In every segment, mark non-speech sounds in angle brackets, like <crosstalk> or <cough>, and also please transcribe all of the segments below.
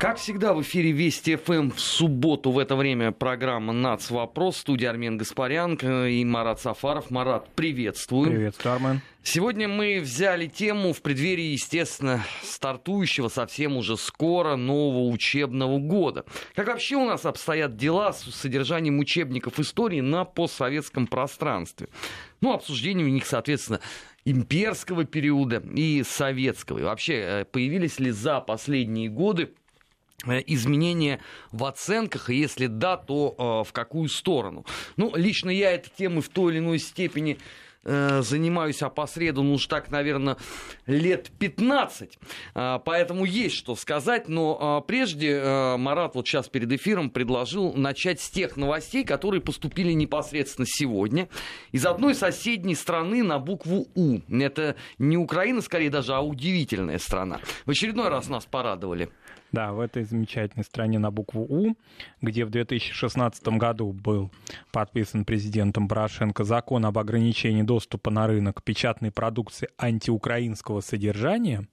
Как всегда, в эфире Вести ФМ в субботу в это время программа «Нац. Вопрос». Студия Армен Гаспарян и Марат Сафаров. Марат, приветствую. Приветствую, Армен. Сегодня мы взяли тему в преддверии, естественно, стартующего совсем уже скоро нового учебного года. Как вообще у нас обстоят дела с содержанием учебников истории на постсоветском пространстве? Ну, обсуждение у них, соответственно, имперского периода и советского. И вообще, э, появились ли за последние годы Э, изменения в оценках, и если да, то э, в какую сторону. Ну, лично я этой темой в той или иной степени Э, занимаюсь опосредованно уж так, наверное, лет 15. А, поэтому есть что сказать. Но а, прежде э, Марат вот сейчас перед эфиром предложил начать с тех новостей, которые поступили непосредственно сегодня. Из одной соседней страны на букву У. Это не Украина, скорее даже, а удивительная страна. В очередной раз нас порадовали. Да, в этой замечательной стране на букву У, где в 2016 году был подписан президентом Порошенко закон об ограничении доступа на рынок печатной продукции антиукраинского содержания,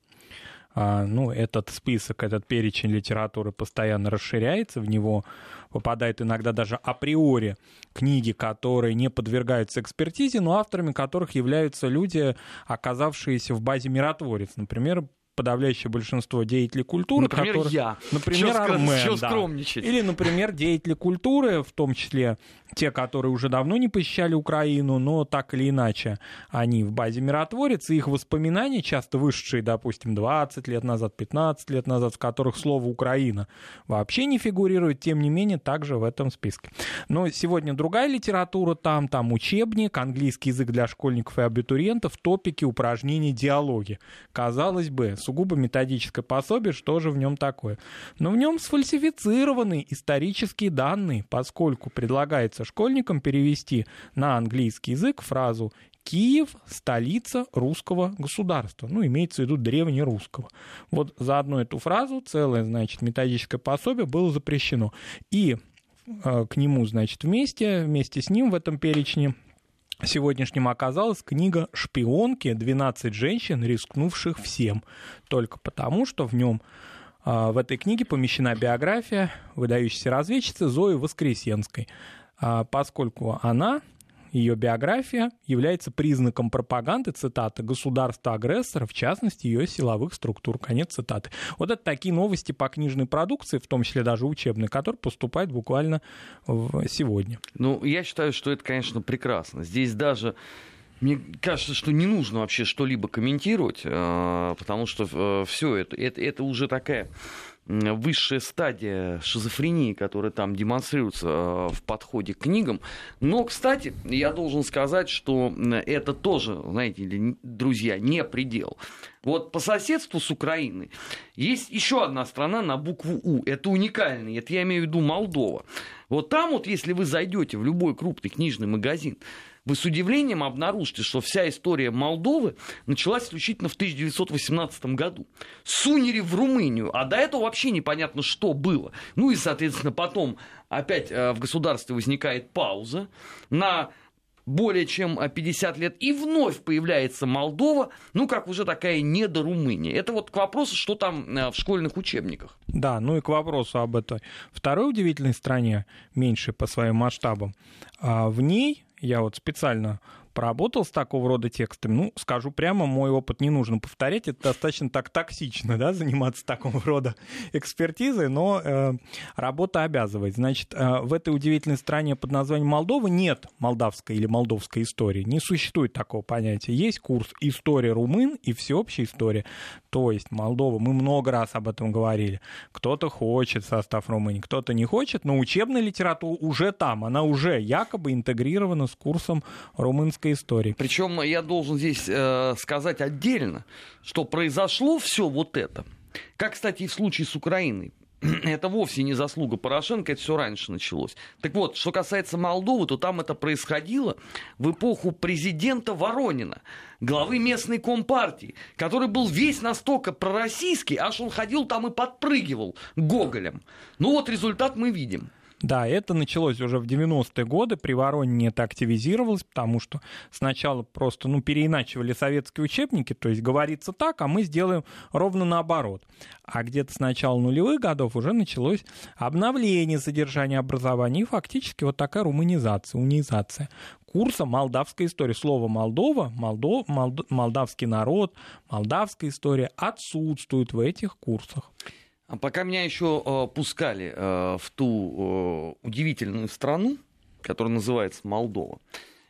а, ну, этот список, этот перечень литературы постоянно расширяется, в него попадают иногда даже априори книги, которые не подвергаются экспертизе, но авторами которых являются люди, оказавшиеся в базе миротворец. Например, подавляющее большинство деятелей культуры. Например, которые, я. Например, чё Армен. Чё да. скромничать? Или, например, деятели культуры, в том числе те, которые уже давно не посещали Украину, но так или иначе они в базе миротворец, и их воспоминания, часто вышедшие, допустим, 20 лет назад, 15 лет назад, в которых слово «Украина» вообще не фигурирует, тем не менее, также в этом списке. Но сегодня другая литература там, там учебник, английский язык для школьников и абитуриентов, топики, упражнения, диалоги. Казалось бы, сугубо методическое пособие, что же в нем такое? Но в нем сфальсифицированы исторические данные, поскольку предлагается школьникам перевести на английский язык фразу Киев – столица русского государства. Ну, имеется в виду древнерусского. Вот за одну эту фразу целое, значит, методическое пособие было запрещено. И э, к нему, значит, вместе, вместе с ним в этом перечне сегодняшним оказалась книга «Шпионки. 12 женщин, рискнувших всем». Только потому, что в нем а, в этой книге помещена биография выдающейся разведчицы Зои Воскресенской, а, поскольку она ее биография является признаком пропаганды, цитаты, государства-агрессора, в частности, ее силовых структур. Конец цитаты. Вот это такие новости по книжной продукции, в том числе даже учебной, которые поступают буквально сегодня. Ну, я считаю, что это, конечно, прекрасно. Здесь даже мне кажется, что не нужно вообще что-либо комментировать, а, потому что э, все это, это, это уже такая высшая стадия шизофрении, которая там демонстрируется э, в подходе к книгам. Но, кстати, я должен сказать, что это тоже, знаете, друзья, не предел. Вот по соседству с Украиной есть еще одна страна на букву У. Это уникальный, это я имею в виду Молдова. Вот там вот, если вы зайдете в любой крупный книжный магазин, вы с удивлением обнаружите, что вся история Молдовы началась исключительно в 1918 году. Сунери в Румынию, а до этого вообще непонятно, что было. Ну и, соответственно, потом опять э, в государстве возникает пауза на более чем 50 лет, и вновь появляется Молдова, ну, как уже такая недорумыния. Это вот к вопросу, что там э, в школьных учебниках. Да, ну и к вопросу об этой второй удивительной стране, меньшей по своим масштабам. А в ней я вот специально поработал с такого рода текстами, ну, скажу прямо, мой опыт не нужно повторять, это достаточно так токсично, да, заниматься такого рода экспертизой, но э, работа обязывает. Значит, э, в этой удивительной стране под названием Молдова нет молдавской или молдовской истории, не существует такого понятия. Есть курс «История румын» и «Всеобщая история». То есть Молдова, мы много раз об этом говорили, кто-то хочет состав Румынии, кто-то не хочет, но учебная литература уже там, она уже якобы интегрирована с курсом румынской русской истории. Причем я должен здесь э, сказать отдельно, что произошло все вот это. Как, кстати, и в случае с Украиной. <clears throat> Это вовсе не заслуга Порошенко, это все раньше началось. Так вот, что касается Молдовы, то там это происходило в эпоху президента Воронина, главы местной компартии, который был весь настолько пророссийский, аж он ходил там и подпрыгивал Гоголем. Ну вот результат мы видим. Да, это началось уже в 90-е годы, при Воронине это активизировалось, потому что сначала просто ну, переиначивали советские учебники, то есть говорится так, а мы сделаем ровно наоборот. А где-то с начала нулевых годов уже началось обновление содержания образования и фактически вот такая руманизация, унизация курса молдавской истории. Слово Молдова, Молдо, Молд, молдавский народ, молдавская история отсутствует в этих курсах. А пока меня еще э, пускали э, в ту э, удивительную страну, которая называется Молдова,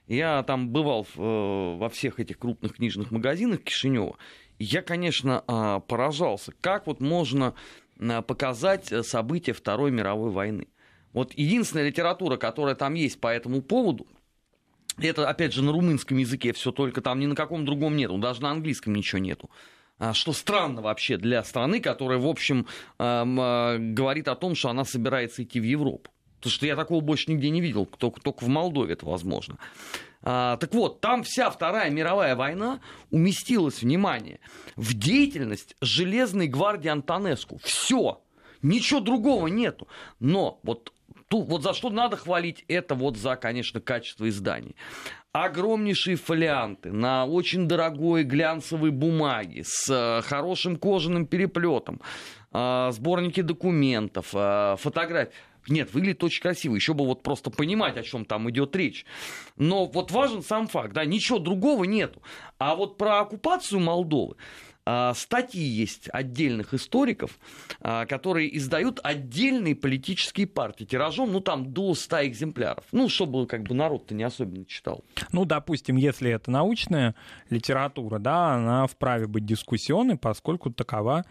я там бывал во всех этих крупных книжных магазинах Кишинева. Я, конечно, э, поражался, как вот можно э, показать события Второй мировой войны. Вот единственная литература, которая там есть по этому поводу, это, опять же, на румынском языке все только там ни на каком другом нету, даже на английском ничего нету. А, что странно вообще для страны, которая, в общем, а, говорит о том, что она собирается идти в Европу. Потому что я такого больше нигде не видел, только, только в Молдове это возможно. А, так вот, там вся Вторая мировая война уместилась, внимание, в деятельность Железной гвардии Антонеску. Все. Ничего другого нету. Но вот Тут, вот за что надо хвалить, это вот за, конечно, качество изданий огромнейшие фолианты на очень дорогой глянцевой бумаге с э, хорошим кожаным переплетом, э, сборники документов, э, фотографий. Нет, выглядит очень красиво. Еще бы вот просто понимать, о чем там идет речь. Но вот важен сам факт, да, ничего другого нету. А вот про оккупацию Молдовы статьи есть отдельных историков, а, которые издают отдельные политические партии тиражом, ну, там, до 100 экземпляров. Ну, чтобы как бы народ-то не особенно читал. Ну, допустим, если это научная литература, да, она вправе быть дискуссионной, поскольку такова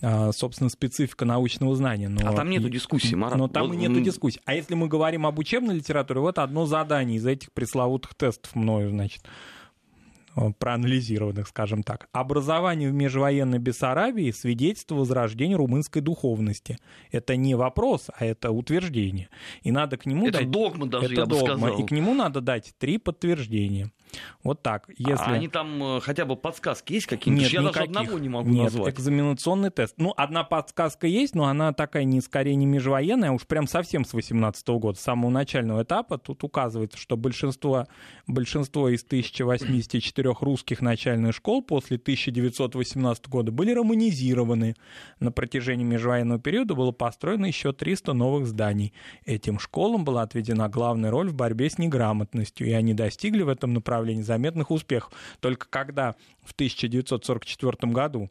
а, собственно, специфика научного знания. Но... А там нету дискуссии, Марат. Но там вот... и нету дискуссии. А если мы говорим об учебной литературе, вот одно задание из этих пресловутых тестов мною, значит, проанализированных, скажем так. Образование в межвоенной Бессарабии – свидетельство возрождения румынской духовности. Это не вопрос, а это утверждение. И надо к нему это дать... догма даже, это я догма, бы сказал. И к нему надо дать три подтверждения. Вот так. Если... А они там э, хотя бы подсказки есть какие-нибудь? Нет, Я никаких. даже одного не могу Нет, назвать. экзаменационный тест. Ну, одна подсказка есть, но она такая не скорее не межвоенная, а уж прям совсем с 18 года, с самого начального этапа. Тут указывается, что большинство, большинство из 1084 русских начальных школ после 1918 года были романизированы. На протяжении межвоенного периода было построено еще 300 новых зданий. Этим школам была отведена главная роль в борьбе с неграмотностью, и они достигли в этом направлении направлении заметных успехов. Только когда в 1944 году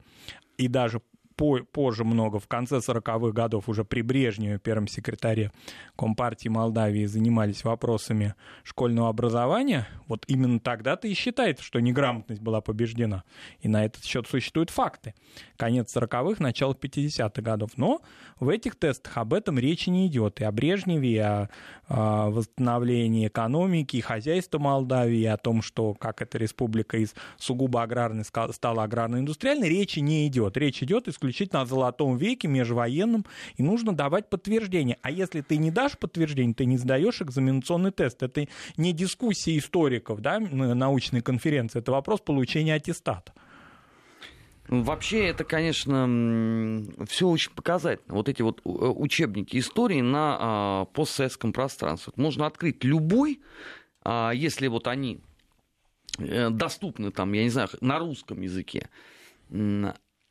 и даже позже много, в конце 40-х годов, уже при Брежневе, первом секретаре Компартии Молдавии, занимались вопросами школьного образования, вот именно тогда-то и считается, что неграмотность была побеждена. И на этот счет существуют факты. Конец 40-х, начало 50-х годов. Но в этих тестах об этом речи не идет. И о Брежневе, и о, о восстановлении экономики, и хозяйства Молдавии, и о том, что как эта республика из сугубо аграрной стала аграрно-индустриальной, речи не идет. Речь идет исключительно исключительно о золотом веке, межвоенном, и нужно давать подтверждение. А если ты не дашь подтверждение, ты не сдаешь экзаменационный тест. Это не дискуссия историков, да, научной конференции, это вопрос получения аттестата. Вообще, это, конечно, все очень показательно. Вот эти вот э, учебники истории на а, постсоветском пространстве. Можно открыть любой, а, если вот они э, доступны там, я не знаю, на русском языке.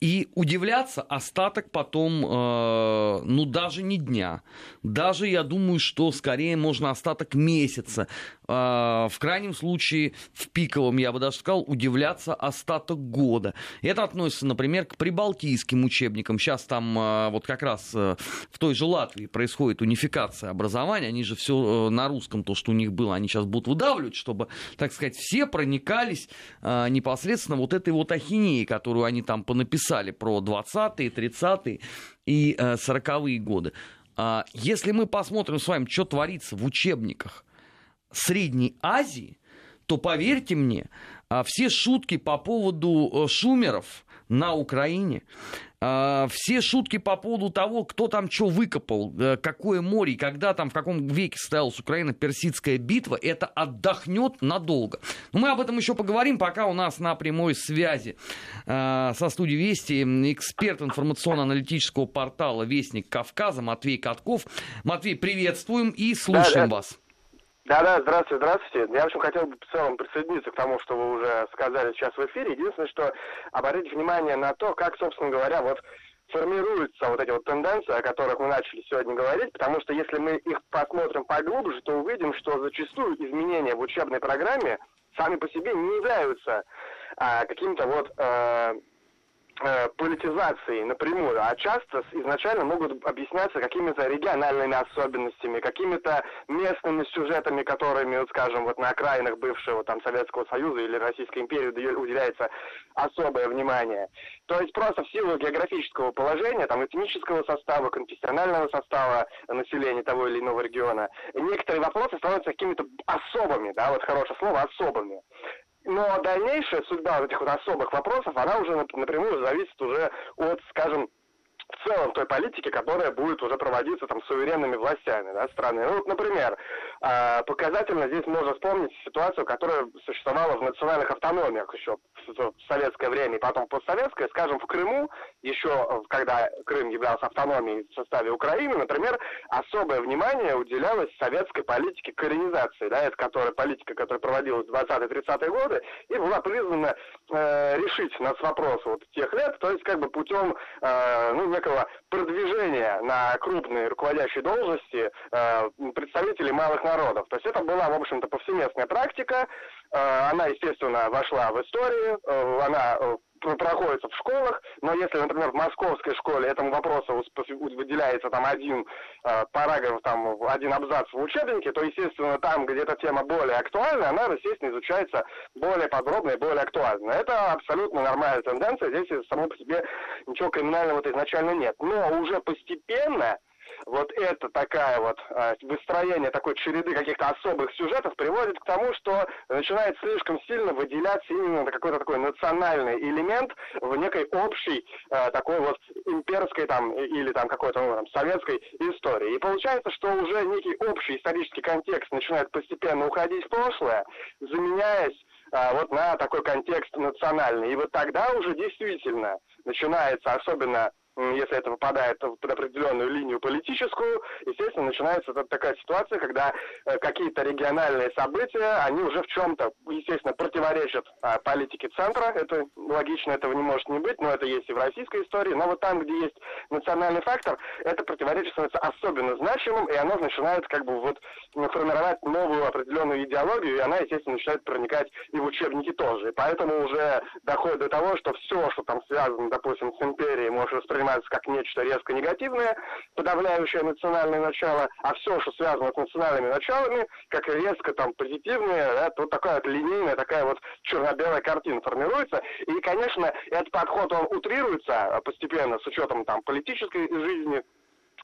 И удивляться остаток потом, э, ну, даже не дня. Даже, я думаю, что скорее можно остаток месяца. Э, в крайнем случае, в пиковом, я бы даже сказал, удивляться остаток года. Это относится, например, к прибалтийским учебникам. Сейчас там э, вот как раз э, в той же Латвии происходит унификация образования. Они же все э, на русском, то, что у них было, они сейчас будут выдавливать, чтобы, так сказать, все проникались э, непосредственно вот этой вот ахинеей, которую они там понаписали писали про 20-е, 30-е и 40-е э, годы. А, если мы посмотрим с вами, что творится в учебниках Средней Азии, то поверьте мне, а, все шутки по поводу э, шумеров на Украине, А, все шутки по поводу того, кто там что выкопал, э, какое море, когда там, в каком веке состоялась Украина-Персидская битва, это отдохнет надолго. Но мы об этом еще поговорим, пока у нас на прямой связи э, со студией Вести эксперт информационно-аналитического портала «Вестник Кавказа» Матвей Катков. Матвей, приветствуем и слушаем да, вас. Да, да, здравствуйте, здравствуйте. Я, в общем, хотел бы в целом присоединиться к тому, что вы уже сказали сейчас в эфире. Единственное, что обратите внимание на то, как, собственно говоря, вот формируются вот эти вот тенденции, о которых мы начали сегодня говорить, потому что если мы их посмотрим поглубже, то увидим, что зачастую изменения в учебной программе сами по себе не являются а, каким-то вот а, политизации напрямую, а часто изначально могут объясняться какими-то региональными особенностями, какими-то местными сюжетами, которыми, вот, скажем, вот на окраинах бывшего там Советского Союза или Российской империи уделяется особое внимание. То есть просто в силу географического положения, там этнического состава, конфессионального состава населения того или иного региона, некоторые вопросы становятся какими-то особыми, да, вот хорошее слово, особыми. Но дальнейшая судьба вот этих вот особых вопросов, она уже напрямую зависит уже от, скажем, в целом той политики, которая будет уже проводиться там суверенными властями да, страны. Ну, вот, например, а, показательно здесь можно вспомнить ситуацию, которая существовала в национальных автономиях еще в советское время и потом постсоветское. Скажем, в Крыму, еще когда Крым являлся автономией в составе Украины, например, особое внимание уделялось советской политике коренизации, да, это которая, политика, которая проводилась в 20-30-е годы, и была призвана э, решить нас вопрос вот тех лет, то есть как бы путем э, ну, некого продвижения на крупные руководящие должности э, представителей малых народов. То есть это была, в общем-то, повсеместная практика. Э, она, естественно, вошла в историю, э, она э, проходится в школах, но если, например, в московской школе этому вопросу выделяется там один э, параграф, там один абзац в учебнике, то, естественно, там, где эта тема более актуальна, она, естественно, изучается более подробно и более актуально. Это абсолютно нормальная тенденция, здесь само по себе ничего криминального изначально нет. Но уже постепенно вот это такая вот э, выстроение такой череды каких-то особых сюжетов приводит к тому, что начинает слишком сильно выделяться именно какой-то такой национальный элемент в некой общей э, такой вот имперской там или там какой-то ну, там, советской истории. И получается, что уже некий общий исторический контекст начинает постепенно уходить в прошлое, заменяясь а, вот на такой контекст национальный. И вот тогда уже действительно начинается, особенно если это попадает под определенную линию политическую, естественно, начинается такая ситуация, когда э, какие-то региональные события, они уже в чем-то, естественно, противоречат а, политике центра. Это логично, этого не может не быть, но это есть и в российской истории. Но вот там, где есть национальный фактор, это противоречие становится особенно значимым, и оно начинает как бы вот формировать новую определенную идеологию, и она, естественно, начинает проникать и в учебники тоже. И поэтому уже доходит до того, что все, что там связано, допустим, с империей, может воспринимать воспринимается как нечто резко негативное, подавляющее национальное начало, а все, что связано с национальными началами, как резко там позитивное, да, вот такая вот линейная, такая вот черно-белая картина формируется. И, конечно, этот подход, он утрируется постепенно с учетом там политической жизни,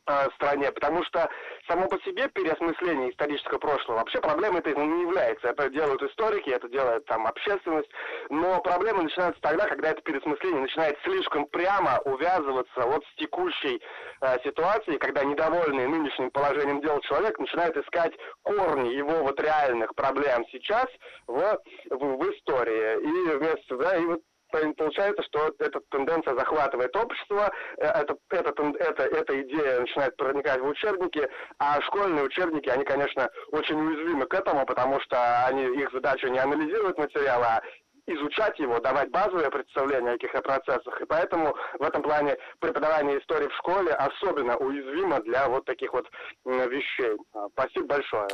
Э, стране, потому что само по себе переосмысление исторического прошлого вообще проблемой это не является. Это делают историки, это делает там общественность, но проблема начинается тогда, когда это переосмысление начинает слишком прямо увязываться вот с текущей э, ситуацией, когда недовольный нынешним положением дел человек начинает искать корни его вот реальных проблем сейчас в, в, в истории. И вместо, да, и вот получается, что эта тенденция захватывает общество, э, это, это, это, эта идея начинает проникать в учебники, а школьные учебники, они, конечно, очень уязвимы к этому, потому что они, их задача не анализировать материал, а изучать его, давать базовое представление о каких-то процессах. И поэтому в этом плане преподавание истории в школе особенно уязвимо для вот таких вот вещей. Спасибо большое.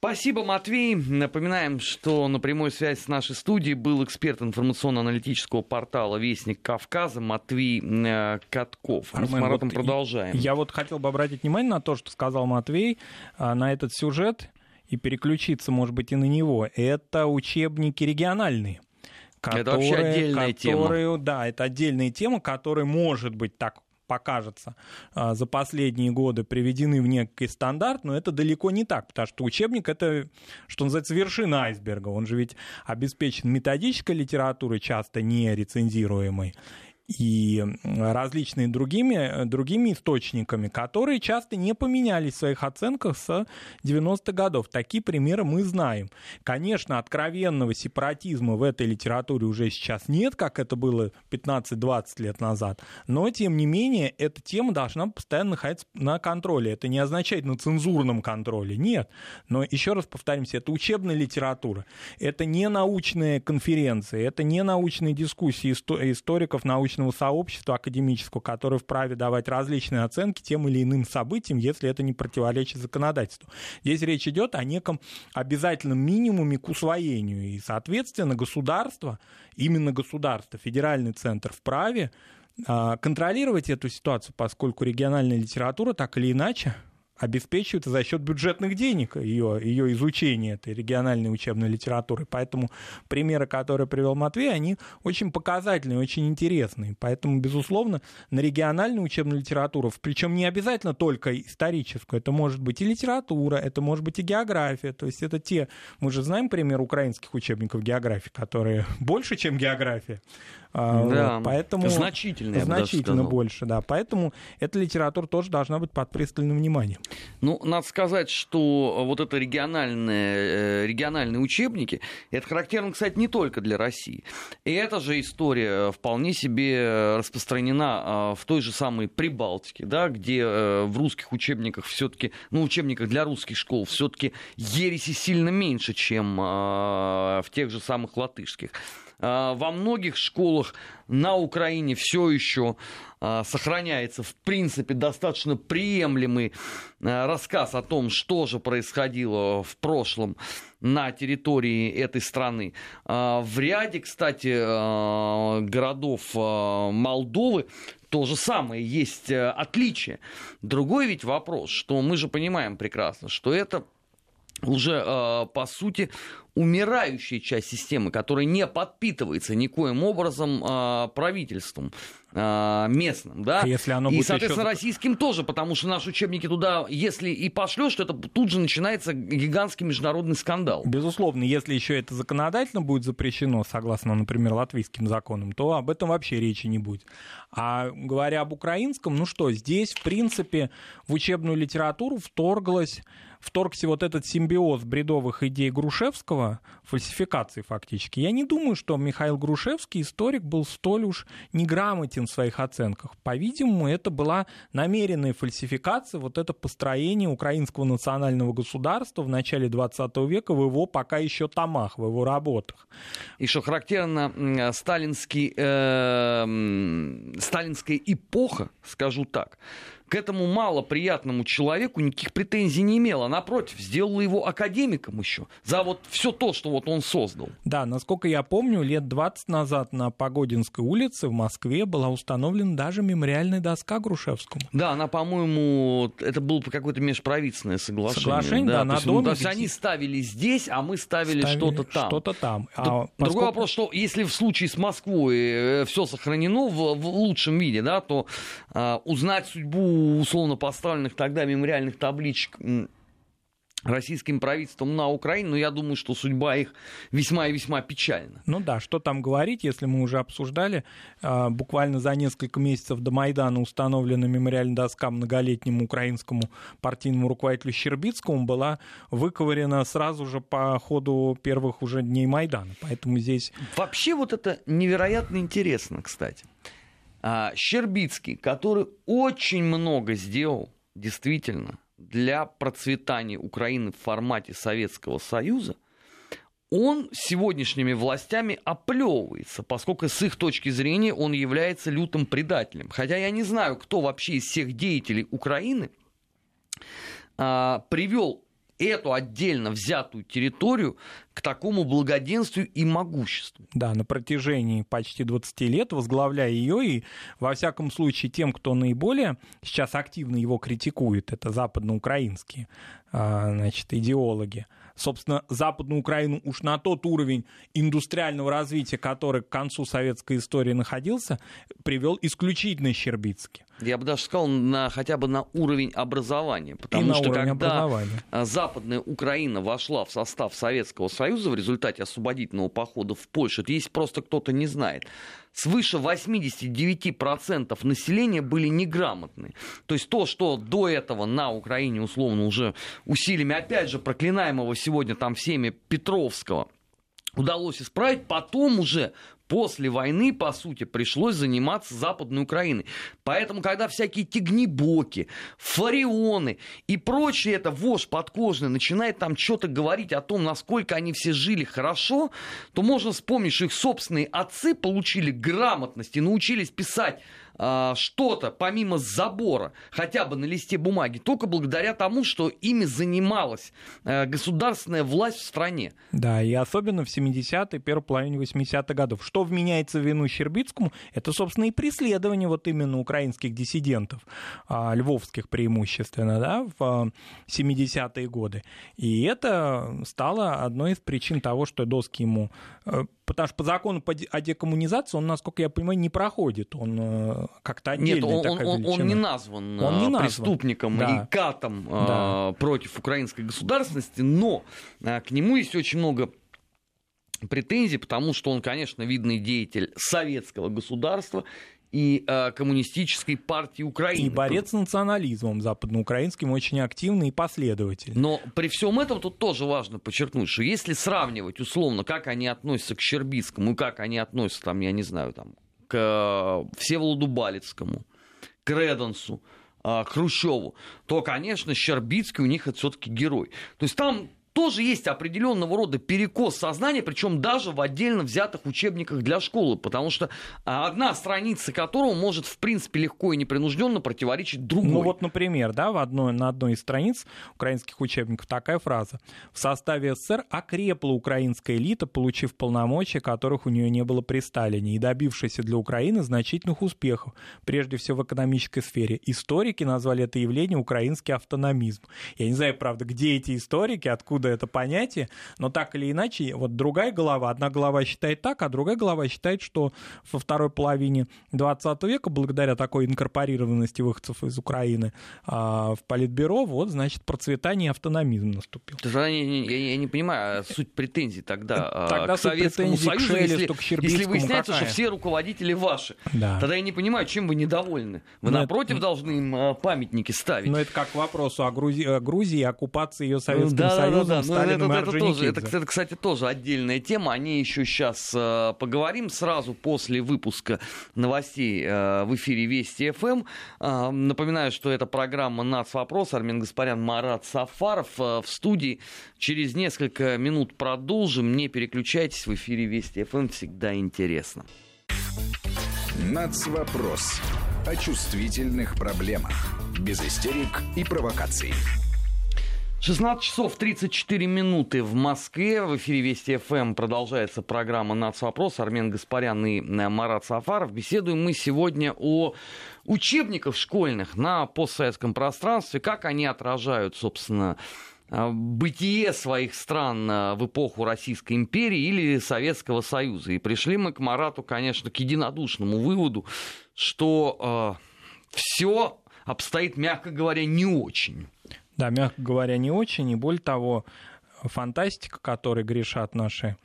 Спасибо, Матвей. Напоминаем, что на прямой связи с нашей студией был эксперт информационно-аналитического портала «Вестник Кавказа» Матвей э, Катков. Армен, Мы с Маратом вот продолжаем. Я вот хотел бы обратить внимание на то, что сказал Матвей, а, на этот сюжет и переключиться, может быть, и на него. Это учебники региональные. Которые, это вообще отдельная которые, тема. Да, это отдельная тема, которая может быть так покажется, а, за последние годы приведены в некий стандарт, но это далеко не так, потому что учебник — это, что называется, вершина айсберга. Он же ведь обеспечен методической литературой, часто не рецензируемой, и различными другими, другими источниками, которые часто не поменялись в своих оценках с 90-х годов. Такие примеры мы знаем. Конечно, откровенного сепаратизма в этой литературе уже сейчас нет, как это было 15-20 лет назад, но, тем не менее, эта тема должна постоянно находиться на контроле. Это не означает на цензурном контроле, нет. Но, еще раз повторимся, это учебная литература, это не научные конференции, это не научные дискуссии историков научного сообщества академического, которые вправе давать различные оценки тем или иным событиям, если это не противоречит законодательству. Здесь речь идет о неком обязательном минимуме к усвоению, и, соответственно, государство, именно государство, федеральный центр вправе а, контролировать эту ситуацию, поскольку региональная литература так или иначе обеспечивается за счет бюджетных денег ее, ее изучение этой региональной учебной литературы. Поэтому примеры, которые привел Матвей, они очень показательные, очень интересные. Поэтому, безусловно, на региональную учебную литературу, причем не обязательно только историческую, это может быть и литература, это может быть и география. То есть это те, мы же знаем пример украинских учебников географии, которые <laughs> больше, чем география. А, да, поэтому значительно, значительно больше, да. Поэтому эта литература тоже должна быть под пристальным вниманием. Ну, надо сказать, что вот это региональные, э, региональные учебники, это характерно, кстати, не только для России. И эта же история вполне себе распространена а, в той же самой Прибалтике, да, где э, в русских учебниках все-таки, ну, учебниках для русских школ все-таки ереси сильно меньше, чем а, в тех же самых латышских. А, во многих школах на Украине все еще а, сохраняется, в принципе, достаточно приемлемый а, рассказ о том, что же происходило в прошлом на территории этой страны. В ряде, кстати, городов Молдовы то же самое, есть э, отличие. Другой ведь вопрос, что мы же понимаем прекрасно, что это уже, по сути, умирающая часть системы, которая не подпитывается никоим образом э, правительством э, местным, да, а если оно и, соответственно, еще... российским тоже, потому что наши учебники туда, если и пошлешь, то это тут же начинается гигантский международный скандал. Безусловно, если еще это законодательно будет запрещено, согласно, например, латвийским законам, то об этом вообще речи не будет. А говоря об украинском, ну что, здесь, в принципе, в учебную литературу вторглась вторгся вот этот симбиоз бредовых идей Грушевского, фальсификации фактически. Я не думаю, что Михаил Грушевский, историк, был столь уж неграмотен в своих оценках. По-видимому, это была намеренная фальсификация, вот это построение украинского национального государства в начале 20 века в его пока еще томах, в его работах. И что характерно, сталинский, э, сталинская эпоха, скажу так, к этому малоприятному человеку никаких претензий не имела. Напротив, сделала его академиком еще за вот все то, что вот он создал. Да, насколько я помню, лет 20 назад на Погодинской улице в Москве была установлена даже мемориальная доска Грушевскому. Да, она, по-моему, это было какое-то межправительственное соглашение. Соглашение, да, да на то, есть, доме, то есть они ставили здесь, а мы ставили, ставили что-то там. Что-то там. А Другой поскольку... вопрос, что если в случае с Москвой э, все сохранено в, в лучшем виде, да, то а, узнать судьбу условно поставленных тогда мемориальных табличек российским правительством на Украину, но я думаю, что судьба их весьма и весьма печальна. Ну да, что там говорить, если мы уже обсуждали, а, буквально за несколько месяцев до Майдана установлена мемориальная доска многолетнему украинскому партийному руководителю Щербицкому была выковырена сразу же по ходу первых уже дней Майдана, поэтому здесь... Вообще вот это невероятно интересно, кстати. А, Щербицкий, который очень много сделал, действительно, для процветания Украины в формате Советского Союза, он сегодняшними властями оплевывается, поскольку с их точки зрения он является лютым предателем. Хотя я не знаю, кто вообще из всех деятелей Украины а, привел эту отдельно взятую территорию к такому благоденствию и могуществу. Да, на протяжении почти 20 лет возглавляя ее, и во всяком случае тем, кто наиболее сейчас активно его критикует, это западноукраинские а, значит, идеологи. Собственно, Западную Украину уж на тот уровень индустриального развития, который к концу советской истории находился, привел исключительно Щербицкий. Я бы даже сказал, на, хотя бы на уровень образования. Потому И что когда а, Западная Украина вошла в состав Советского Союза в результате освободительного похода в Польшу, это если просто кто-то не знает, свыше 89% населения были неграмотны. То есть то, что до этого на Украине, условно, уже усилиями, опять же, проклинаемого сегодня там всеми Петровского, удалось исправить, потом уже после войны, по сути, пришлось заниматься Западной Украиной. Поэтому, когда всякие тигнибоки, фарионы и прочее это вошь подкожный начинает там что-то говорить о том, насколько они все жили хорошо, то можно вспомнить, что их собственные отцы получили грамотность и научились писать а, что-то помимо забора, хотя бы на листе бумаги, только благодаря тому, что ими занималась а, государственная власть в стране. Да, и особенно в 70-е, первой половине 80-х годов. Что вменяется в вину Щербицкому? Это, собственно, и преследование вот именно украинских диссидентов, а, львовских преимущественно, да, в а, 70-е годы. И это стало одной из причин того, что доски ему... э, Потому что по закону о декоммунизации он, насколько я понимаю, не проходит. Он э, как-то отдельная Нет, он, он- такая он- он величина. не назван Он не назван. преступником Да. и катом а, против украинской государственности, но к нему есть очень много претензий, потому что он, конечно, видный деятель советского государства и а, коммунистической партии Украины. И борец с национализмом западноукраинским очень активный и последовательный. Но при всем этом тут тоже важно подчеркнуть, что если сравнивать условно, как они относятся к Щербицкому и как они относятся, там, я не знаю, там, к э, Всеволоду Балицкому, к Редансу, э, к Хрущеву, то, конечно, Щербицкий у них это все-таки герой. То есть там тоже есть определенного рода перекос сознания, причем даже в отдельно взятых учебниках для школы, потому что а, одна страница которого может, в принципе, легко и непринужденно противоречить другой. Ну вот, например, да, в одной, на одной из страниц украинских учебников такая фраза. В составе СССР окрепла украинская элита, получив полномочия, которых у нее не было при Сталине, и добившаяся для Украины значительных успехов, прежде всего в экономической сфере. Историки назвали это явление украинский автономизм. Я не знаю, правда, где эти историки, откуда это понятие, но так или иначе, вот другая голова, одна голова считает так, а другая голова считает, что во второй половине 20 века, благодаря такой инкорпорированности выходцев из Украины а, в Политбюро, вот, значит, процветание и автономизм наступил. Тогда я, не- я- я не понимаю а суть претензий тогда, а, Тогда к Советскому претензий к Союзу, Шелесту, если, к если выясняется, какая? что все руководители ваши. Да. Тогда я не понимаю, чем вы недовольны. Вы Ну, напротив это- должны им памятники ставить. Но это как вопросу о Грузии, о Грузии оккупации ее Ну, Советским да-да-да-да. Союзом, Ну, Сталином это, и это тоже, это, это, кстати, тоже отдельная тема. О ней еще сейчас поговорим сразу после выпуска новостей э, в эфире Вести ФМ. Э, напоминаю, что это программа «Нац. Вопрос». Армен Гаспарян, Марат Сафаров э, в студии. Через несколько минут продолжим. Не переключайтесь. В эфире Вести ФМ всегда интересно. Нацвопрос. О чувствительных проблемах. Без истерик и провокаций. 16 часов 34 минуты в Москве. В эфире Вести ФМ продолжается программа «Нацвопрос». Армен Гаспарян и э, Марат Сафаров. Беседуем мы сегодня о учебниках школьных на постсоветском пространстве, как они отражают, собственно, э, бытие своих стран э, в эпоху Российской империи или Советского Союза. И пришли мы к Марату, конечно, к единодушному выводу, что все обстоит, мягко говоря, не очень. Да, мягко говоря, не очень. И более того, фантастика, которой грешат наши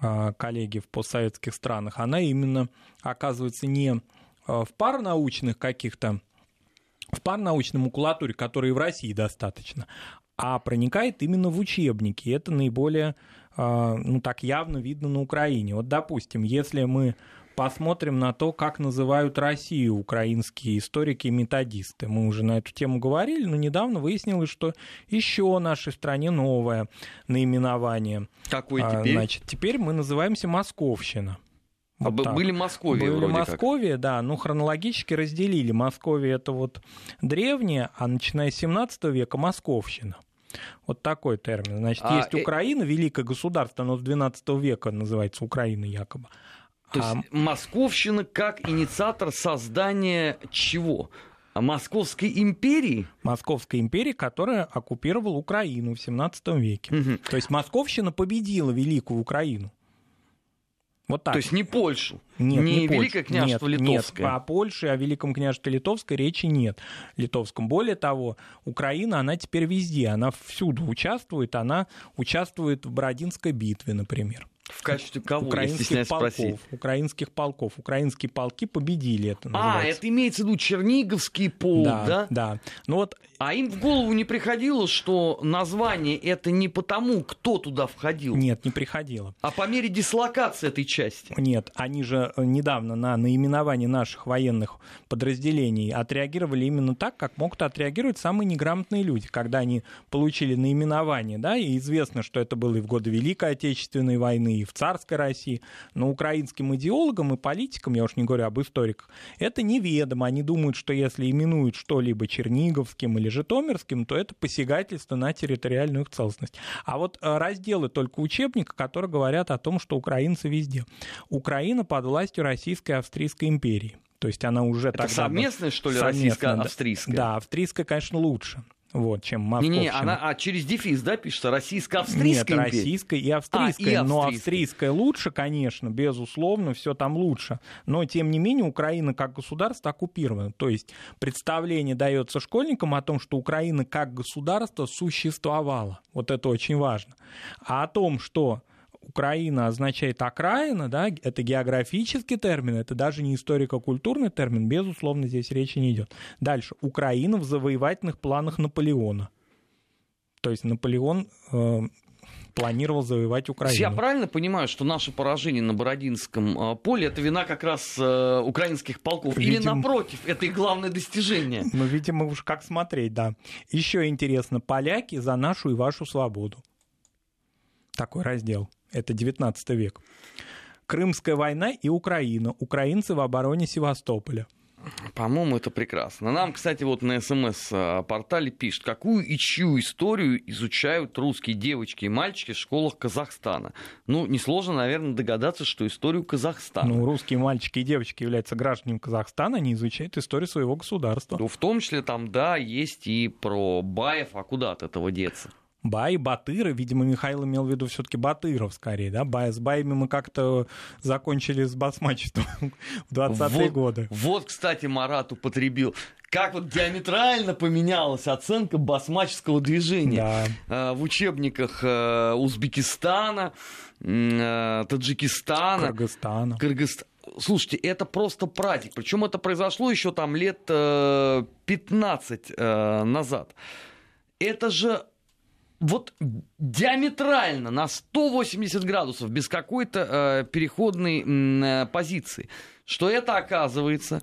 а, коллеги в постсоветских странах, она именно оказывается не а, в парнаучных каких-то, в парнаучной макулатуре, которой и в России достаточно, а проникает именно в учебники. Это наиболее, а, ну так явно видно на Украине. Вот, допустим, если мы посмотрим на то, как называют Россию украинские историки и методисты. Мы уже на эту тему говорили, но недавно выяснилось, что еще в нашей стране новое наименование. Какой А, теперь? Значит, теперь мы называемся Московщина. А Вот так. были Московия Были вроде как. Московия, да, ну хронологически разделили. Московия это вот древняя, а начиная с 17 века Московщина. Вот такой термин. Значит, А, есть э- Украина, великое государство, оно с 12 века называется Украина якобы. То А, есть Московщина как инициатор создания чего? А Московской империи? Московская империя, которая оккупировала Украину в 17 веке. Мгм. То есть Московщина победила Великую Украину. Вот так. То есть не Польшу, Нет, не, не. Великое княжество нет, Литовское. Нет, о Польше, о Великом княжестве Литовской речи нет. Литовском. Более того, Украина, она теперь везде, она всюду участвует, она участвует в Бородинской битве, например. В качестве кого, украинских полков, спросить? украинских полков. Украинские полки победили это А, называется. это имеется в виду Черниговский полк, да? да, да. Ну вот А им в голову не приходило, что название это не потому, кто туда входил, нет, не приходило. а по мере дислокации этой части. Нет, они же э, недавно на наименование наших военных подразделений отреагировали именно так, как могут отреагировать самые неграмотные люди, когда они получили наименование, да, и известно, что это было и в годы Великой Отечественной войны, и в царской России, но украинским идеологам и политикам, я уж не говорю об историках, это неведомо. Они думают, что если именуют что-либо Черниговским или Житомирским, то это посягательство на территориальную их целостность. А вот э, разделы только учебника, которые говорят о том, что украинцы везде. Украина под властью Российской и Австрийской империи. То есть она уже Это тогда... совместное, что ли, Совместно, российско-австрийское? Да, австрийская, конечно, лучше. Вот, чем московщина. она а, через дефис, да, пишется? Нет, Российско-австрийская империя? российская и австрийская. А, и Но австрийская. австрийская лучше, конечно, безусловно, все там лучше. Но, тем не менее, Украина как государство оккупирована. То есть представление дается школьникам о том, что Украина как государство существовала. Вот это очень важно. А о том, что Украина означает окраина, да, это географический термин, это даже не историко-культурный термин, безусловно, здесь речи не идет. Дальше. Украина в завоевательных планах Наполеона. То есть Наполеон э, планировал завоевать есть Я Украину. правильно понимаю, что наше поражение на Бородинском э, поле это вина как раз э, украинских полков? Или Видимо. напротив, это их главное достижение? Ну, видимо, уж как смотреть, да. Еще интересно, поляки за нашу и вашу свободу. Такой раздел. Это 19 век. Крымская война и Украина. Украинцы в обороне Севастополя. По-моему, это прекрасно. Нам, кстати, вот на СМС-портале пишут, какую и чью историю изучают русские девочки и мальчики в школах Казахстана. Ну, несложно, наверное, догадаться, что историю Казахстана. Ну, русские мальчики и девочки являются гражданами Казахстана, они изучают историю своего государства. Ну, в том числе там, да, есть и про Баев, а куда от этого деться? Баи, Батыры, видимо, Михаил имел в виду все-таки Батыров скорее, да? Бай, с Баями мы как-то закончили с басмачеством <laughs> в 20-е Вот- годы. Вот, кстати, Марат употребил. Как вот диаметрально поменялась оценка басмаческого движения. Да. Э, В учебниках э, Узбекистана, э, Таджикистана, Кыргызстана. Кыргызстана. Слушайте, это просто праздник. Причем это произошло еще там лет э, 15 э, назад. Это же вот диаметрально на 180 градусов, без какой-то э, переходной э, позиции. Что это, оказывается,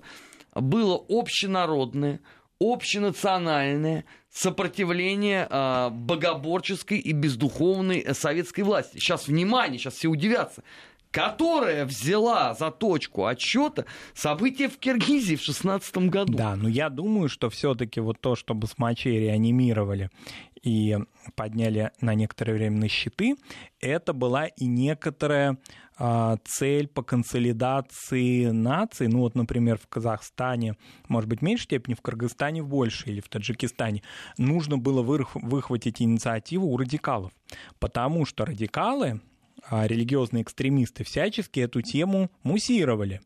было общенародное, общенациональное сопротивление э, богоборческой и бездуховной э, советской власти. Сейчас, внимание, сейчас все удивятся которая взяла за точку отчета события в Киргизии в 16 году. Да, но я думаю, что все-таки вот то, что басмачей реанимировали и подняли на некоторое время на щиты, это была и некоторая а, цель по консолидации наций. Ну вот, например, в Казахстане, может быть, в меньшей степени, в Кыргызстане в большей или в Таджикистане, нужно было выхватить инициативу у радикалов. Потому что радикалы, а, религиозные экстремисты всячески эту тему муссировали.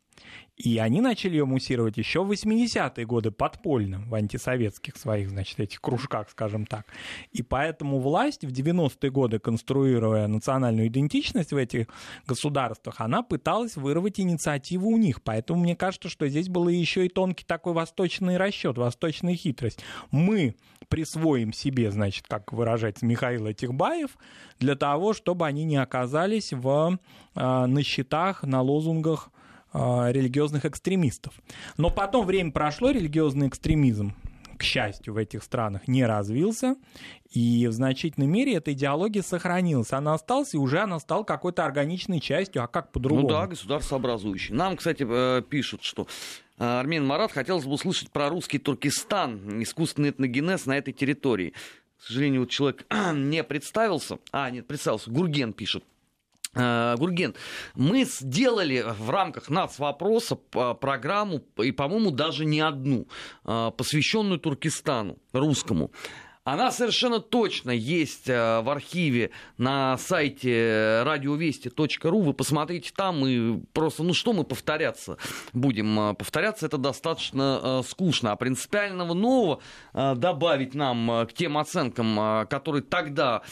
И они начали ее муссировать еще в 80-е годы подпольно, в антисоветских своих, значит, этих кружках, скажем так. И поэтому власть в 90-е годы, конструируя национальную идентичность в этих государствах, она пыталась вырвать инициативу у них. Поэтому мне кажется, что здесь был еще и тонкий такой восточный расчет, восточная хитрость. Мы присвоим себе, значит, как выражается Михаил Этихбаев, для того, чтобы они не оказались в, а, на счетах, на лозунгах религиозных экстремистов. Но потом время прошло, религиозный экстремизм, к счастью, в этих странах не развился, и в значительной мере эта идеология сохранилась. Она осталась, и уже она стала какой-то органичной частью, а как по-другому? Ну да, государствообразующий. Нам, кстати, э, пишут, что э, Армен Марат хотелось бы услышать про русский Туркестан, искусственный этногенез на этой территории. К сожалению, вот человек <clears throat> не представился. А, нет, представился. Гурген пишет. Э, Гурген, мы сделали в рамках нацвопроса п- программу, и, по-моему, даже не одну, э, посвященную Туркестану, русскому. Она совершенно точно есть э, в архиве на сайте радиовести.ру. Вы посмотрите там и просто, ну что мы повторяться будем? Э, повторяться это достаточно э, скучно. А принципиального нового добавить нам к тем оценкам, которые тогда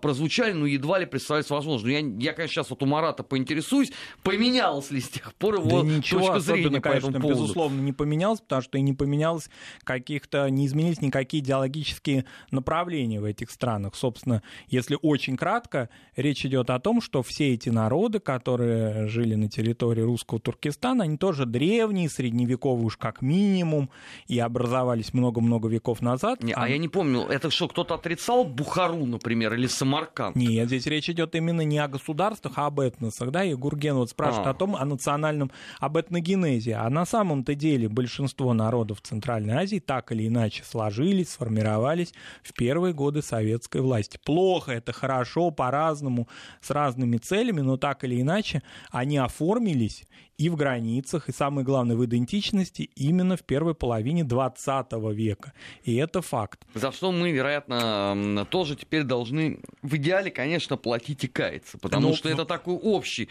прозвучали, ну едва ли представляется возможно. Я, я, конечно, сейчас вот у Марата поинтересуюсь, поменялось ли с тех пор его да ничего точка зрения по этому поводу. безусловно, не поменялось, потому что и не поменялось каких-то, не изменились никакие идеологические направления в этих странах. Собственно, если очень кратко, речь идет о том, что все эти народы, которые жили на территории русского Туркестана, они тоже древние, средневековые уж как минимум, и образовались много-много веков назад. Не, а... а я не помню, это что, кто-то отрицал Бухару, например, или Самарканд? Нет, здесь речь идет именно не о государствах, а об этносах. Да? И Гурген вот спрашивает а. о том, о национальном, об этногенезе. А на самом-то деле большинство народов Центральной Азии так или иначе сложились, сформировались в первые годы советской власти. Плохо это, хорошо, по-разному, с разными целями, но так или иначе они оформились и в границах, и самое главное, в идентичности именно в первой половине 20 века. И это факт. За что мы, вероятно, тоже теперь должны в идеале, конечно, платить и каяться, потому но, что это такой общий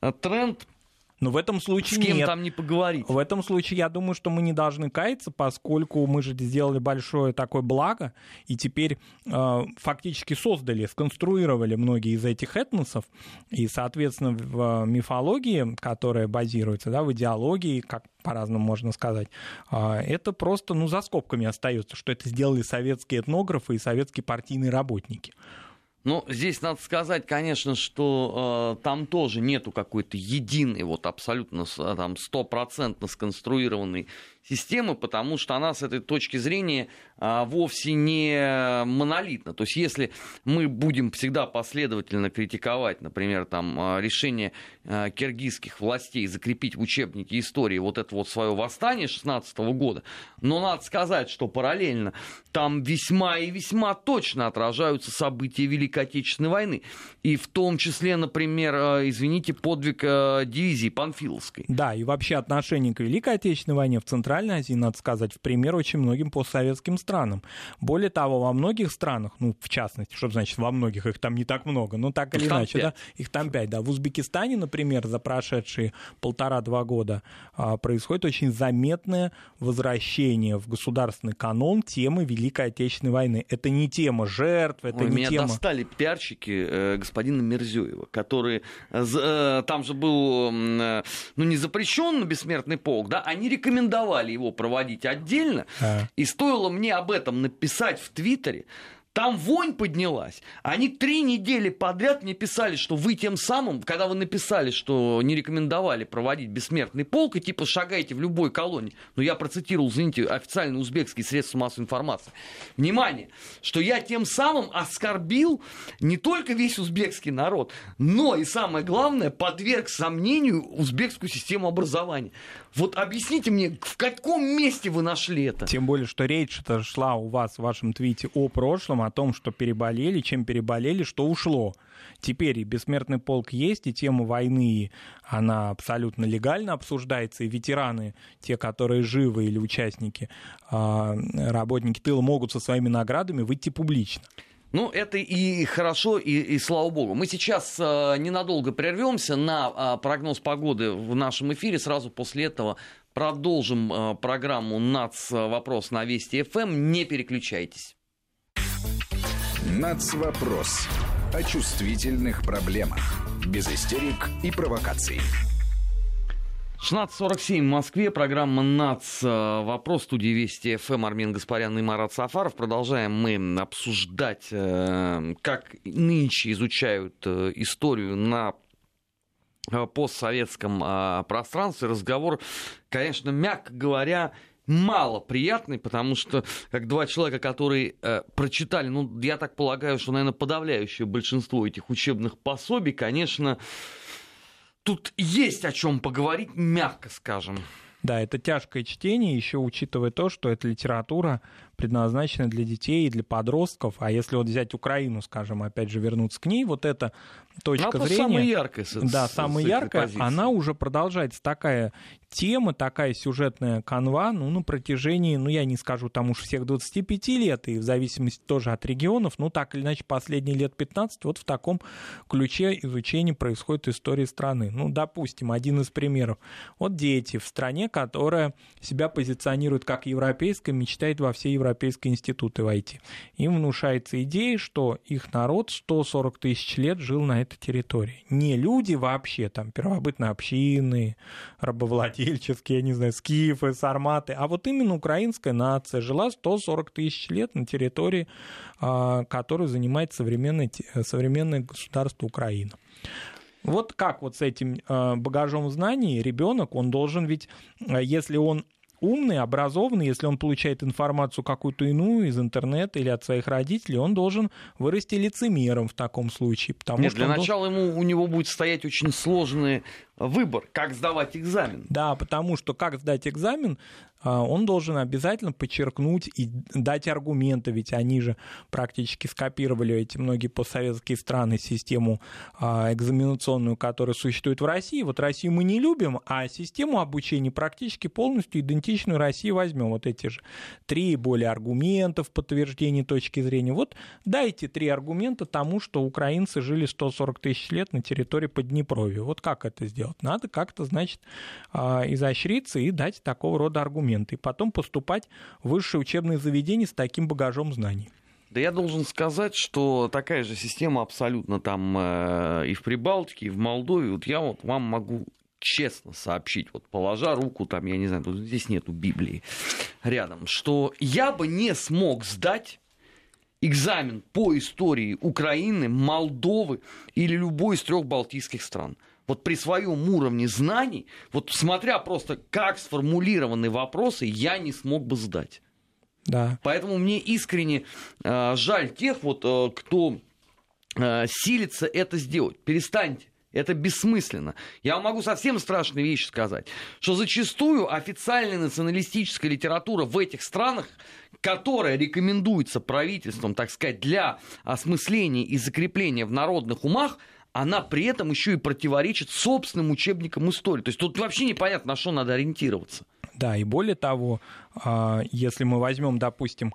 э, тренд но в этом случае С кем нет. там не поговорить. В этом случае я думаю, что мы не должны каяться, поскольку мы же сделали большое такое благо, и теперь э, фактически создали, сконструировали многие из этих этносов, и, соответственно, в мифологии, которая базируется, да, в идеологии, как по-разному можно сказать, э, это просто, ну, за скобками остается, что это сделали советские этнографы и советские партийные работники. Ну, здесь надо сказать, конечно, что э, там тоже нету какой-то единой, вот абсолютно там стопроцентно сконструированной системы, потому что она с этой точки зрения а, вовсе не монолитна. То есть если мы будем всегда последовательно критиковать, например, там, а, решение а, киргизских властей закрепить в учебнике истории вот это вот свое восстание 16 года, но надо сказать, что параллельно там весьма и весьма точно отражаются события Великой Отечественной войны. И в том числе, например, извините, подвиг дивизии Панфиловской. Да, и вообще отношение к Великой Отечественной войне в Центральной Центральной Азии, надо сказать, в пример очень многим постсоветским странам. Более того, во многих странах, ну, в частности, что значит во многих, их там не так много, но так или их иначе, да, их там пять, да. В Узбекистане, например, за прошедшие полтора-два года а, происходит очень заметное возвращение в государственный канон темы Великой Отечественной войны. Это не тема жертв, это Ой, не меня тема... достали пиарщики э, господина Мерзёева, которые... Э, там же был, э, ну, не запрещен бессмертный полк, да, они рекомендовали стали его проводить отдельно. А. И стоило мне об этом написать в Твиттере, там вонь поднялась. Они три недели подряд мне писали, что вы тем самым, когда вы написали, что не рекомендовали проводить бессмертный полк, и типа шагайте в любой колонии. Но я процитировал, извините, официальные узбекские средства массовой информации. Внимание, что я тем самым оскорбил не только весь узбекский народ, но и самое главное, подверг сомнению узбекскую систему образования. Вот объясните мне, в каком месте вы нашли это? Тем более, что речь-то шла у вас в вашем твите о прошлом, о том, что переболели, чем переболели, что ушло. Теперь и бессмертный полк есть, и тема войны, она абсолютно легально обсуждается, и ветераны, те, которые живы или участники, а, работники тыла, могут со своими наградами выйти публично. Ну, это и хорошо, и, и слава богу. Мы сейчас э, ненадолго прервемся на э, прогноз погоды в нашем эфире. Сразу после этого продолжим э, программу НАЦ «Вопрос» на Вести ФМ. Не переключайтесь. НАЦ вопрос о чувствительных проблемах. Без истерик и провокаций. 16.47 в Москве, программа НАЦ, вопрос студии Вести ФМ, Армин Гаспарян и Марат Сафаров. Продолжаем мы обсуждать, э, как нынче изучают э, историю на э, постсоветском пространстве. Разговор, конечно, мягко говоря, мало приятный, потому что как два человека, которые э, прочитали, ну, я так полагаю, что, наверное, подавляющее большинство этих учебных пособий, конечно, тут есть о чем поговорить, мягко скажем. Да, это тяжкое чтение, еще учитывая то, что эта литература предназначены для детей и для подростков. А если вот взять Украину, скажем, опять же вернуться к ней, вот эта точка Она зрения... самая яркая. С, да, с, самая с яркая, позиции. она уже продолжается такая тема, такая сюжетная канва, ну, на протяжении, ну, я не скажу там уж всех 25 лет, и в зависимости тоже от регионов, ну, так или иначе, последние лет 15, вот в таком ключе изучения происходит история страны. Ну, допустим, один из примеров. Вот дети в стране, которая себя позиционирует как европейская, мечтает во все европейские институты войти. Им внушается идея, что их народ 140 тысяч лет жил на этой территории. Не люди вообще, там, первобытные общины, рабовладельческие, я не знаю, скифы, сарматы, а вот именно украинская нация жила 140 тысяч лет на территории, а, которую занимает современное, современное государство Украина. Вот как вот с этим а, багажом знаний ребенок, он должен ведь, а, если он умный, образованный, если он получает информацию какую-то иную из интернета или от своих родителей, он должен вырасти лицемером в таком случае. Потому Нет, что для начала ему, у него будет стоять очень сложный выбор, как сдавать экзамен. Да, потому что как сдать экзамен, а, он должен обязательно подчеркнуть и дать аргументы, ведь они же практически скопировали эти многие постсоветские страны систему а, экзаменационную, которая существует в России. Вот Россию мы не любим, а систему обучения практически полностью идентичную России возьмем. Вот эти же три более аргументов подтверждения точки зрения. Вот дайте три аргумента тому, что украинцы жили 140 тысяч лет на территории Поднепровья. Вот как это сделать? Надо как-то, значит, а, изощриться и дать такого рода аргументы. И потом поступать в высшее учебное заведение с таким багажом знаний. Да я должен сказать, что такая же система абсолютно там э, и в Прибалтике, и в Молдове. Вот я вот вам могу честно сообщить, вот положа руку там, я не знаю, тут здесь нету Библии рядом, что я бы не смог сдать экзамен по истории Украины, Молдовы или любой из трех балтийских стран вот при своем уровне знаний, вот смотря просто как сформулированы вопросы, я не смог бы сдать. Да. Поэтому мне искренне э, жаль тех, вот, э, кто э, силится это сделать. Перестаньте. Это бессмысленно. Я вам могу совсем страшные вещи сказать, что зачастую официальная националистическая литература в этих странах, которая рекомендуется правительством, так сказать, для осмысления и закрепления в народных умах, она при этом еще и противоречит собственным учебникам истории. То есть тут вообще непонятно, на что надо ориентироваться. Да, и более того, если мы возьмем, допустим,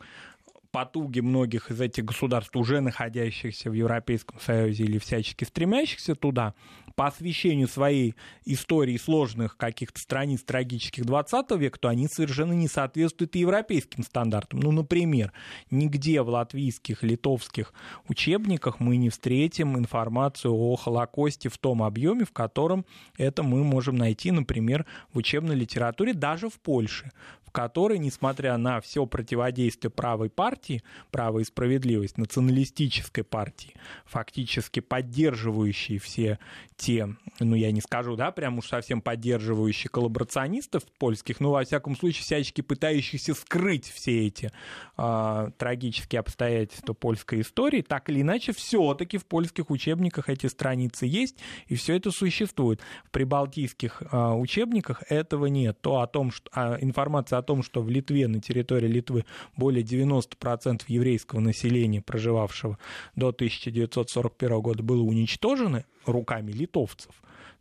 потуги многих из этих государств, уже находящихся в Европейском Союзе или всячески стремящихся туда, по освещению своей истории сложных каких-то страниц трагических 20 века, то они совершенно не соответствуют и европейским стандартам. Ну, например, нигде в латвийских, литовских учебниках мы не встретим информацию о Холокосте в том объеме, в котором это мы можем найти, например, в учебной литературе даже в Польше, в которой, несмотря на все противодействие правой партии, право справедливость, националистической партии, фактически поддерживающей все те, ну я не скажу, да, прям уж совсем поддерживающие коллаборационистов польских, но во всяком случае всячески пытающихся скрыть все эти э, трагические обстоятельства польской истории, так или иначе все-таки в польских учебниках эти страницы есть, и все это существует. В прибалтийских э, учебниках этого нет. То о том, что, а, информация о том, что в Литве, на территории Литвы более 90% еврейского населения, проживавшего до 1941 года, было уничтожено руками литовцев.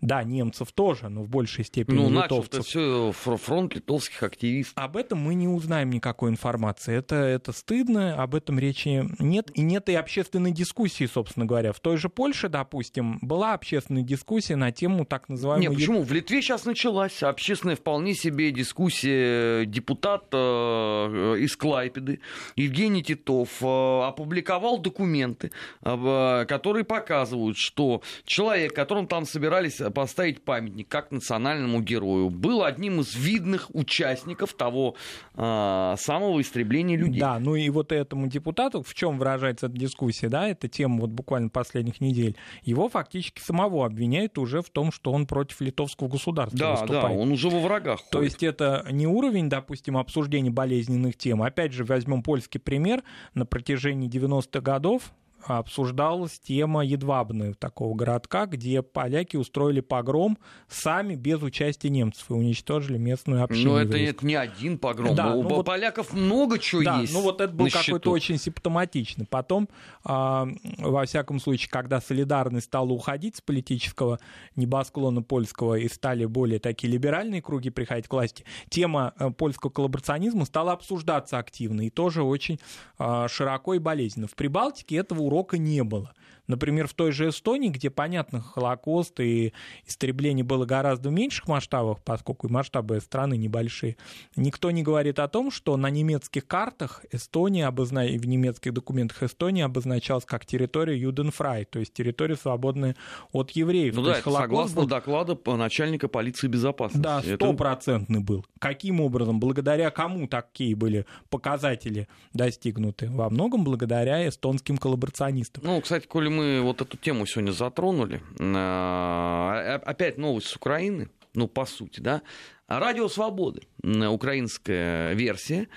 Да, немцев тоже, но в большей степени ну, литовцев. это все фронт литовских активистов. Об этом мы не узнаем никакой информации. Это, это стыдно, об этом речи нет. И нет и общественной дискуссии, собственно говоря. В той же Польше, допустим, была общественная дискуссия на тему так называемой... Нет, почему? В Литве сейчас началась общественная вполне себе дискуссия депутата э, из Клайпеды Евгений Титов э, опубликовал документы, э, которые показывают, что человек, которым там собирались поставить памятник как национальному герою, был одним из видных участников того э, самого истребления людей. Да, ну и вот этому депутату, в чем выражается эта дискуссия, да, эта тема вот буквально последних недель, его фактически самого обвиняют уже в том, что он против литовского государства да, выступает. Да, он уже во врагах То ходит. есть это не уровень, допустим, обсуждения болезненных тем. Опять же, возьмем польский пример. На протяжении 90-х годов обсуждалась тема Едвабны, такого городка, где поляки устроили погром сами без участия немцев и уничтожили местную общину. Но это, это не один погром. Да, У ну вот, поляков много чего да, есть. Ну вот это был какой-то очень симптоматичный. Потом, а, во всяком случае, когда солидарность стала уходить с политического небосклона польского и стали более такие либеральные круги приходить к власти, тема э, польского коллаборационизма стала обсуждаться активно и тоже очень а, широко и болезненно. В Прибалтике этого урока не было. Например, в той же Эстонии, где, понятно, Холокост и истребление было гораздо в меньших масштабах, поскольку масштабы страны небольшие, никто не говорит о том, что на немецких картах Эстония обозна... в немецких документах Эстония обозначалась как территория Юденфрай, то есть территория, свободная от евреев. Ну то да, это согласно был... докладу начальника полиции безопасности. Да, стопроцентный это... был. Каким образом? Благодаря кому такие были показатели достигнуты? Во многом благодаря эстонским коллаборационистам. Ну, кстати, коли мы мы вот эту тему сегодня затронули, а, опять новость с Украины, ну, по сути, да, Радио Свободы, украинская версия,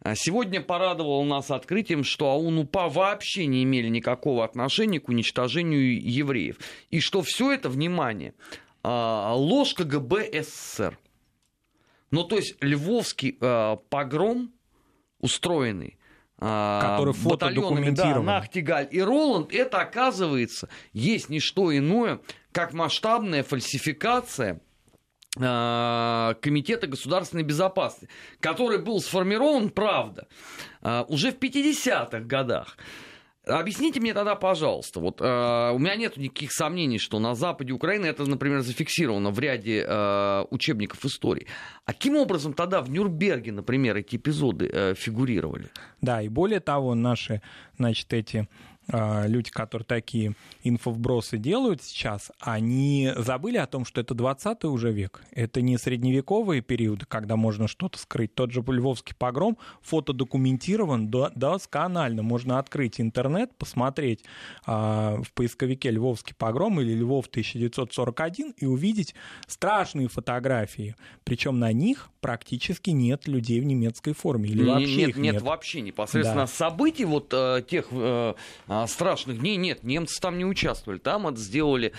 а, сегодня порадовал нас открытием, что АУН-УПА вообще не имели никакого отношения к уничтожению евреев. И что все это, внимание, а, ложь КГБ СССР. Ну, то есть львовский погром, устроенный а, который фото документирован. Да, Нахтигаль и Роланд, это оказывается есть не что иное, как масштабная фальсификация а, Комитета государственной безопасности, который был сформирован, правда, а, уже в 50-х годах. Объясните мне тогда, пожалуйста, вот э, у меня нет никаких сомнений, что на западе Украины это, например, зафиксировано в ряде э, учебников истории. А каким образом тогда в Нюрнберге, например, эти эпизоды э, фигурировали? Да, и более того, наши, значит, эти люди, которые такие инфовбросы делают сейчас, они забыли о том, что это 20 уже век. Это не средневековые периоды, когда можно что-то скрыть. Тот же Львовский погром фотодокументирован досконально. Можно открыть интернет, посмотреть а, в поисковике «Львовский погром» или «Львов 1941» и увидеть страшные фотографии. Причем на них практически нет людей в немецкой форме. Или вообще нет, их нет, нет вообще непосредственно да. событий вот э, тех э, а, страшных дней нет, немцы там не участвовали. Там это сделали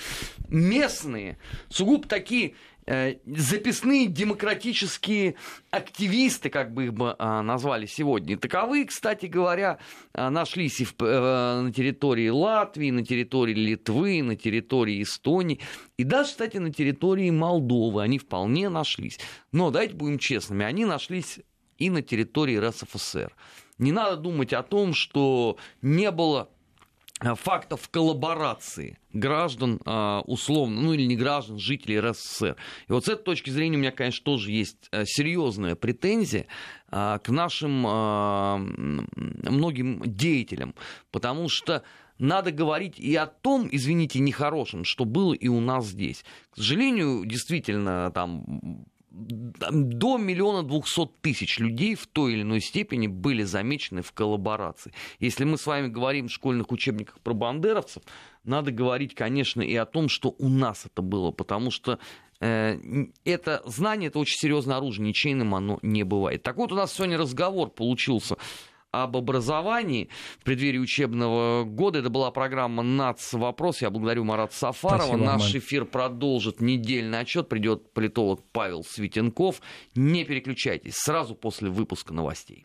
местные, сугубо такие э, записные демократические активисты, как бы их бы а, назвали сегодня. Таковые, кстати говоря, а, нашлись и в, э, на территории Латвии, на территории Литвы, на территории Эстонии, и даже, кстати, на территории Молдовы они вполне нашлись. Но, давайте будем честными, они нашлись и на территории РСФСР. Не надо думать о том, что не было фактов коллаборации граждан, э, условно, ну или не граждан, жителей РСФСР. И вот с этой точки зрения у меня, конечно, тоже есть э, серьезная претензия к нашим многим деятелям, потому что надо говорить и о том, извините, нехорошем, что было и у нас здесь. К сожалению, действительно, там до миллиона двухсот тысяч людей в той или иной степени были замечены в коллаборации. Если мы с вами говорим в школьных учебниках про бандеровцев, надо говорить, конечно, и о том, что у нас это было, потому что э, это знание, это очень серьезное оружие, ничейным оно не бывает. Так вот, у нас сегодня разговор получился об образовании в преддверии учебного года. Это была программа «НАЦ. Вопрос». Я благодарю Марата Сафарова. Спасибо, Наш Мэн. эфир продолжит недельный отчет. Придет политолог Павел Светенков. Не переключайтесь. Сразу после выпуска новостей.